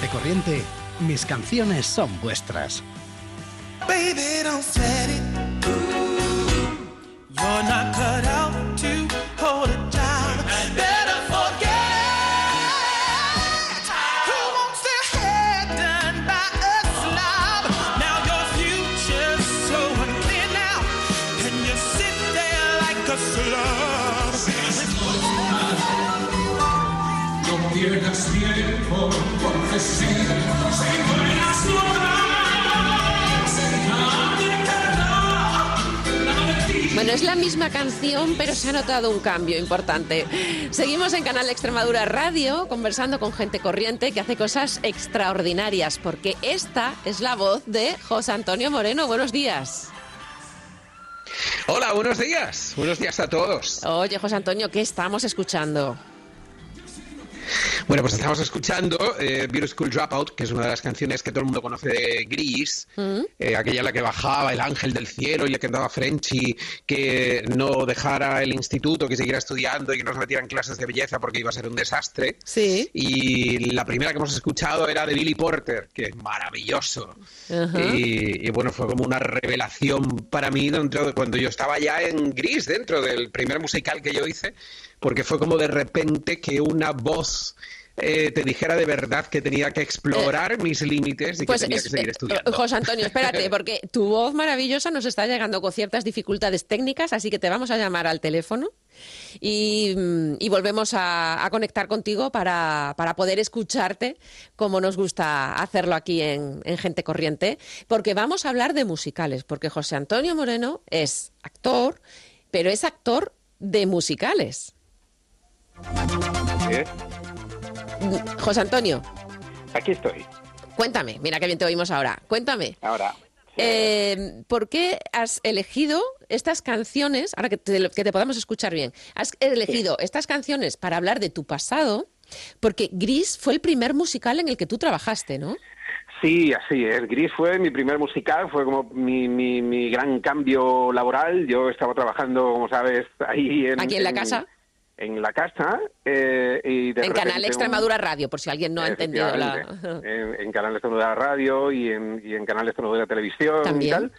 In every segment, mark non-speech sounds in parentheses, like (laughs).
Gente Corriente, mis canciones son vuestras. Baby, don't sweat it. You're not cut out to hold a child. Better forget. Who wants their hair done by a slob? Now your future's so unclear now. And you sit there like a slob. No pierdas tiempo, Bueno, es la misma canción, pero se ha notado un cambio importante. Seguimos en Canal Extremadura Radio conversando con gente corriente que hace cosas extraordinarias, porque esta es la voz de José Antonio Moreno. Buenos días. Hola, buenos días. Buenos días a todos. Oye, José Antonio, ¿qué estamos escuchando? Bueno, pues estamos escuchando eh, Beauty School Dropout, que es una de las canciones que todo el mundo conoce de Gris, ¿Mm? eh, aquella en la que bajaba el ángel del cielo y le cantaba Frenchy que no dejara el instituto, que siguiera estudiando y que no se metiera en clases de belleza porque iba a ser un desastre. Sí. Y la primera que hemos escuchado era de Billy Porter, que es maravilloso. Y bueno, fue como una revelación para mí dentro de cuando yo estaba ya en Gris, dentro del primer musical que yo hice, porque fue como de repente que una voz eh, te dijera de verdad que tenía que explorar mis límites y Pues que tenía es- que seguir eh, estudiando. José Antonio, espérate, (laughs) porque tu voz maravillosa nos está llegando con ciertas dificultades técnicas, así que te vamos a llamar al teléfono y, mm, y volvemos a, a conectar contigo para, para poder escucharte como nos gusta hacerlo aquí en, en Gente Corriente, porque vamos a hablar de musicales, porque José Antonio Moreno es actor, pero es actor de musicales. ¿Eh? José Antonio, Aquí estoy. cuéntame, mira qué bien te oímos ahora, cuéntame. Ahora. Eh, ¿Por qué has elegido estas canciones, ahora que te, que te podamos escuchar bien, has elegido estas canciones para hablar de tu pasado? Porque Gris fue el primer musical en el que tú trabajaste, ¿no? Sí, así es. Gris fue mi primer musical, fue como mi, mi, mi gran cambio laboral. Yo estaba trabajando, como sabes, ahí en... Aquí en la casa. En la casa. eh, y de en Canal un- Extremadura Radio, por si alguien no ha entendido la... En, en Canal Extremadura Radio y en, y en Canal Extremadura Televisión También. y tal.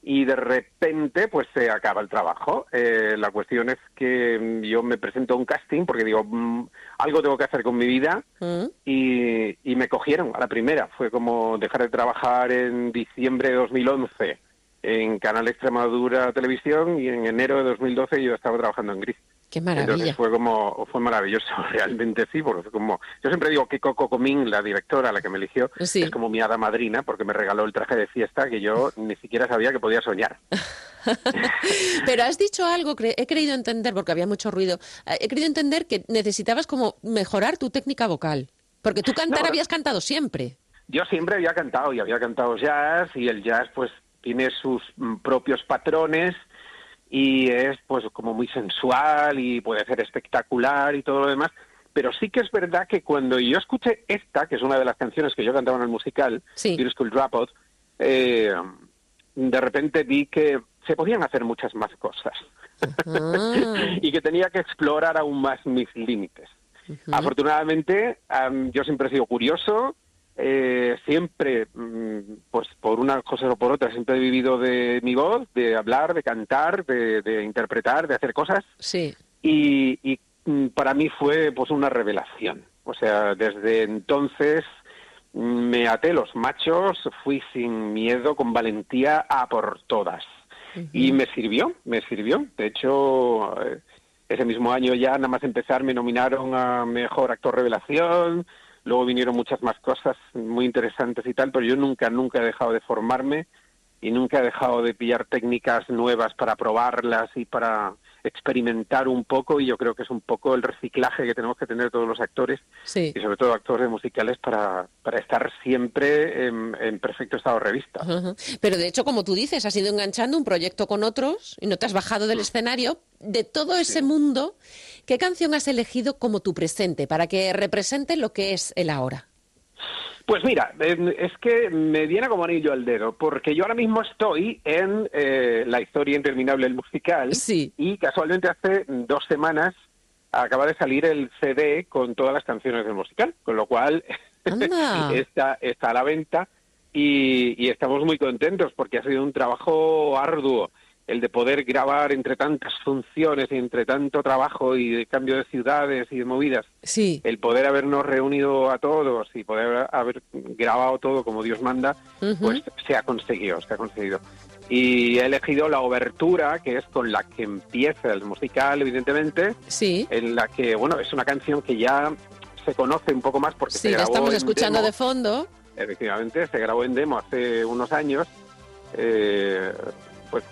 Y de repente, pues se acaba el trabajo. Eh, la cuestión es que mm, yo me presento a un casting porque digo, mm, algo tengo que hacer con mi vida ¿Mm? y, y me cogieron a la primera. Fue como dejar de trabajar en diciembre de 2011 en Canal Extremadura Televisión y en enero de 2012 yo estaba trabajando en Gris. Qué Entonces maravilla. fue como fue maravilloso, (laughs) realmente sí, porque fue como yo siempre digo que Coco Comín, la directora, la que me eligió, Sí. es como mi hada madrina porque me regaló el traje de fiesta que yo (laughs) ni siquiera sabía que podía soñar. (laughs) Pero has dicho algo, he creído entender, porque había mucho ruido, eh, he creído entender que necesitabas como mejorar tu técnica vocal. Porque tú cantar No, habías cantado siempre. Yo siempre había cantado y había cantado jazz y el jazz pues tiene sus mm, propios patrones y es pues como muy sensual y puede ser espectacular y todo lo demás. Pero sí que es verdad que cuando yo escuché esta, que es una de las canciones que yo cantaba en el musical, Sí. School Dropout, eh, de repente vi que se podían hacer muchas más cosas (laughs) y que tenía que explorar aún más mis límites. Afortunadamente, am, yo siempre he sido curioso, eh, siempre, mm, pues por unas cosas o por otras, siempre he vivido de mi voz, de hablar, de cantar, de, de interpretar, de hacer cosas, Sí. y, y, mm, para mí fue pues una revelación. O sea, desde entonces mm, me até los machos, fui sin miedo, con valentía a por todas. Y me sirvió, me sirvió. De hecho, eh, ese mismo año ya, nada más empezar, me nominaron a Mejor Actor Revelación, luego vinieron muchas más cosas muy interesantes y tal, pero yo nunca, nunca he dejado de formarme y nunca he dejado de pillar técnicas nuevas para probarlas y para experimentar un poco y yo creo que es un poco el reciclaje que tenemos que tener todos los actores Sí. y sobre todo actores musicales para, para estar siempre en, en perfecto estado de revista. Pero de hecho, como tú dices, has ido enganchando un proyecto con otros y no te has bajado del escenario. De todo ese mundo, ¿qué canción has elegido como tu presente para que represente lo que es el ahora? Pues mira, es que me viene como anillo al dedo, porque yo ahora mismo estoy en eh, la historia interminable del musical Sí. y casualmente hace dos semanas acaba de salir el CD con todas las canciones del musical, con lo cual (laughs) está, está a la venta y, y estamos muy contentos porque ha sido un trabajo arduo el de poder grabar entre tantas funciones y entre tanto trabajo y de cambio de ciudades y de movidas, Sí. el poder habernos reunido a todos y poder haber grabado todo como Dios manda, Ujú. pues se ha conseguido, se ha conseguido. Y he elegido la obertura, que es con la que empieza el musical, evidentemente, Sí. en la que, bueno, es una canción que ya se conoce un poco más porque se Sí, la grabó estamos en escuchando demo. de fondo. Efectivamente, se grabó en demo hace unos años, eh, pues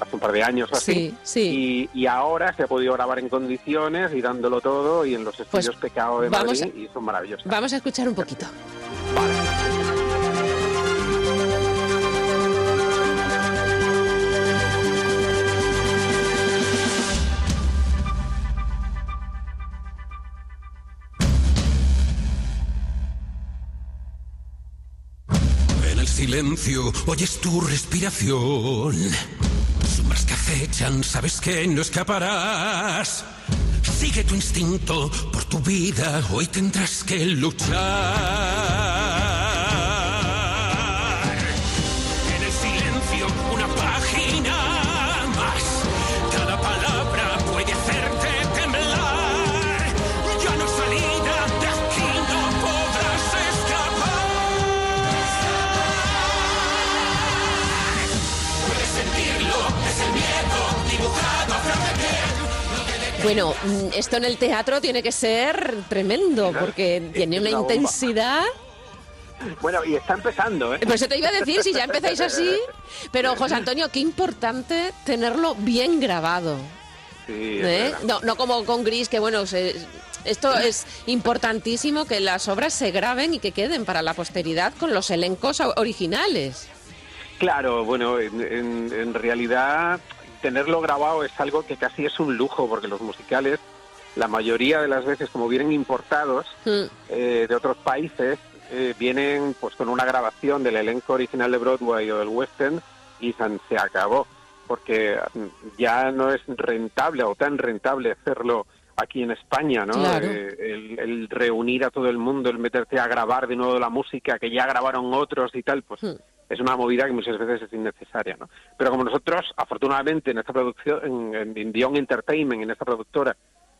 hace un par de años o así. Sí, sí. Y, y ahora se ha podido grabar en condiciones y dándolo todo y en los Pues estudios Pecado de Madrid y son maravillosas. Vamos a escuchar un poquito. Silencio oyes tu respiración. Sombras que acechan, sabes que no escaparás. Sigue tu instinto por tu vida, hoy tendrás que luchar. Bueno, mm, esto en el teatro tiene que ser tremendo porque tiene una intensidad. Bueno, y está empezando, ¿eh? Por eso te iba a decir, si ya empezáis (laughs) así. Pero, José Antonio, qué importante tenerlo bien grabado. Sí, ¿eh? No, no como con Gris, que bueno, se- esto es importantísimo que las obras se graben y que queden para la posteridad con los elencos originales. Claro, bueno, en, en- en realidad tenerlo grabado es algo que casi es un lujo, porque los musicales, la mayoría de las veces, como vienen importados Mm, eh, de otros países, eh, vienen pues con una grabación del elenco original de Broadway o del West End y se acabó, porque mm, ya no es rentable o tan rentable hacerlo aquí en España, ¿no? Claro. Eh, el, el reunir a todo el mundo, el meterte a grabar de nuevo la música que ya grabaron otros y tal, pues Hmm. Es una movida que muchas veces es innecesaria, ¿no? Pero como nosotros, afortunadamente, en esta producción, en, en, Entertainment, en esta productora,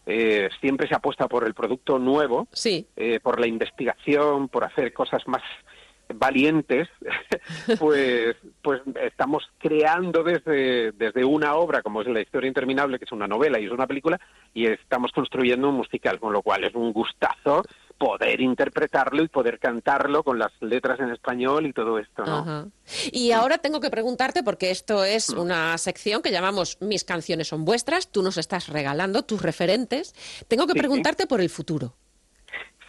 eh, siempre se apuesta por el producto nuevo, Sí, eh, por la investigación, por hacer cosas más valientes, (laughs) pues, pues estamos creando desde, desde una obra como es La historia interminable, que es una novela y es una película, y estamos construyendo un musical, con lo cual es un gustazo poder interpretarlo y poder cantarlo con las letras en español y todo esto, ¿no? Ajá. Y ahora tengo que preguntarte, porque esto es una sección que llamamos Mis canciones son vuestras, tú nos estás regalando tus referentes. Tengo que Sí. preguntarte por el futuro.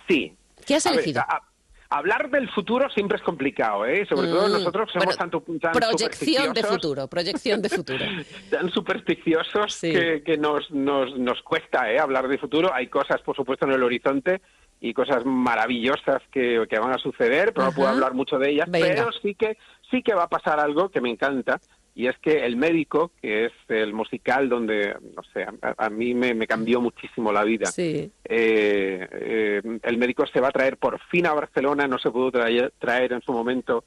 Sí. ¿Qué has A ver, elegido? a- hablar del futuro siempre es complicado, ¿eh? Sobre todo Mm, nosotros somos bueno, tanto tan proyección de futuro, proyección de futuro. (laughs) tan supersticiosos Sí. que, que nos, nos, nos cuesta ¿eh? hablar de futuro. Hay cosas, por supuesto, en el horizonte y cosas maravillosas que, que van a suceder, pero Ajá. no puedo hablar mucho de ellas. Venga. Pero sí que, sí que va a pasar algo que me encanta. Y es que El Médico, que es el musical donde, no sé, a, a mí me, me cambió muchísimo la vida. Sí. Eh, eh, el médico se va a traer por fin a Barcelona, no se pudo traer, traer en su momento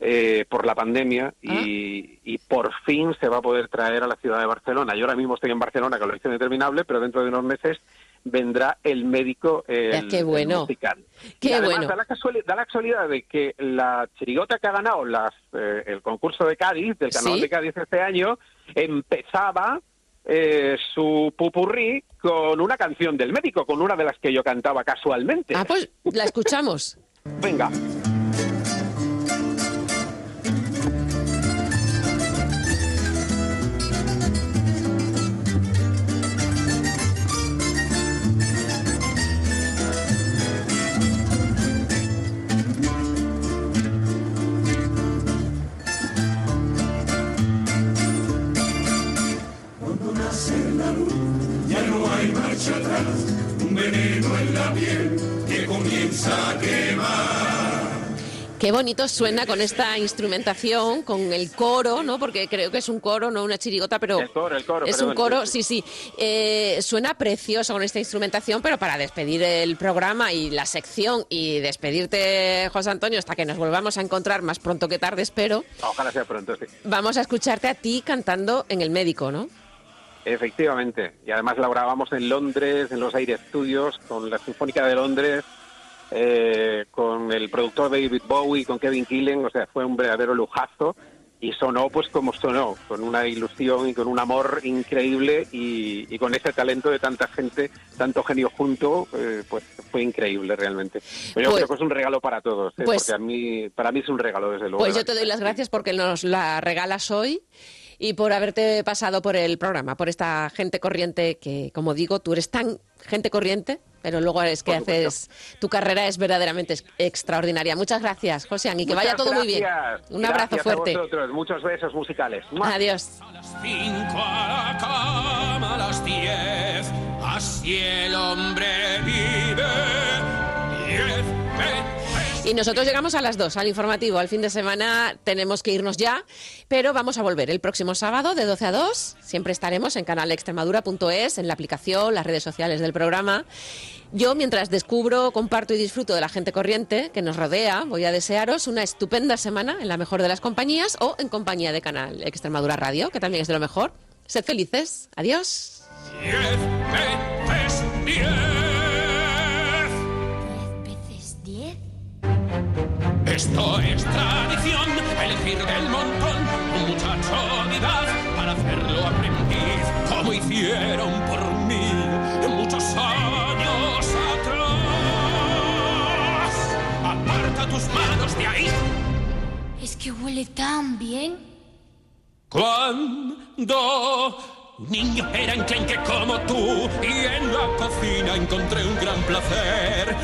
eh, por la pandemia y, y por fin se va a poder traer a la ciudad de Barcelona. Yo ahora mismo estoy en Barcelona con la edición interminable, pero dentro de unos meses vendrá el médico el, qué bueno. el musical. Qué y además bueno. da, la casuali- da la casualidad de que la chirigota que ha ganado las, eh, el concurso de Cádiz, del Carnaval Sí. de Cádiz este año, empezaba eh, su pupurrí con una canción del médico, con una de las que yo cantaba casualmente. Ah, pues la escuchamos. (laughs) Venga. Hay marcha atrás, un veneno en la piel que comienza a quemar. Qué bonito suena con esta instrumentación, con el coro, ¿no? Porque creo que es un coro, no una chirigota, pero El coro, el coro, es perdón, un coro, sí, sí, sí. Eh, suena precioso con esta instrumentación, pero para despedir el programa y la sección y despedirte, José Antonio, hasta que nos volvamos a encontrar más pronto que tarde, espero, Ojalá sea pronto, sí. vamos a escucharte a ti cantando en el médico, ¿no? Efectivamente. Y además la grabamos en Londres, en los Aire Studios, con la Sinfónica de Londres, eh, con el productor David Bowie, con Kevin Killen. O sea, fue un verdadero lujazo. Y sonó pues como sonó, con una ilusión y con un amor increíble y, y con ese talento de tanta gente, tanto genio junto, eh, pues fue increíble realmente. Pero yo Pues- creo que es un regalo para todos, ¿eh? pues- porque a mí, para mí es un regalo desde luego. Pues yo te doy las gracias porque nos la regalas hoy y por haberte pasado por el programa, por esta gente corriente que, como digo, tú eres tan gente corriente, pero luego es que haces, tu carrera es verdaderamente ex- extraordinaria. Muchas gracias, José, y que vaya Muchas todo muy bien. gracias. Un abrazo Gracias a fuerte. vosotros. Muchos besos musicales. ¡Mua! Adiós. A las cinco a la cama, a las diez, así el hombre vive. Y nosotros llegamos a las 2 al informativo. Al fin de semana tenemos que irnos ya, pero vamos a volver el próximo sábado de 12 a 2. Siempre estaremos en canalextremadura.es, en la aplicación, las redes sociales del programa. Yo, mientras descubro, comparto y disfruto de la gente corriente que nos rodea, voy a desearos una estupenda semana en la mejor de las compañías o en compañía de Canal Extremadura Radio, que también es de lo mejor. Sed felices. Adiós. Esto es tradición, elegir del montón un muchacho de edad para hacerlo aprendiz, como hicieron por mí muchos años atrás. Aparta tus manos de ahí. Es que huele tan bien. Cuando niño era enclenque como tú y en la cocina encontré un gran placer.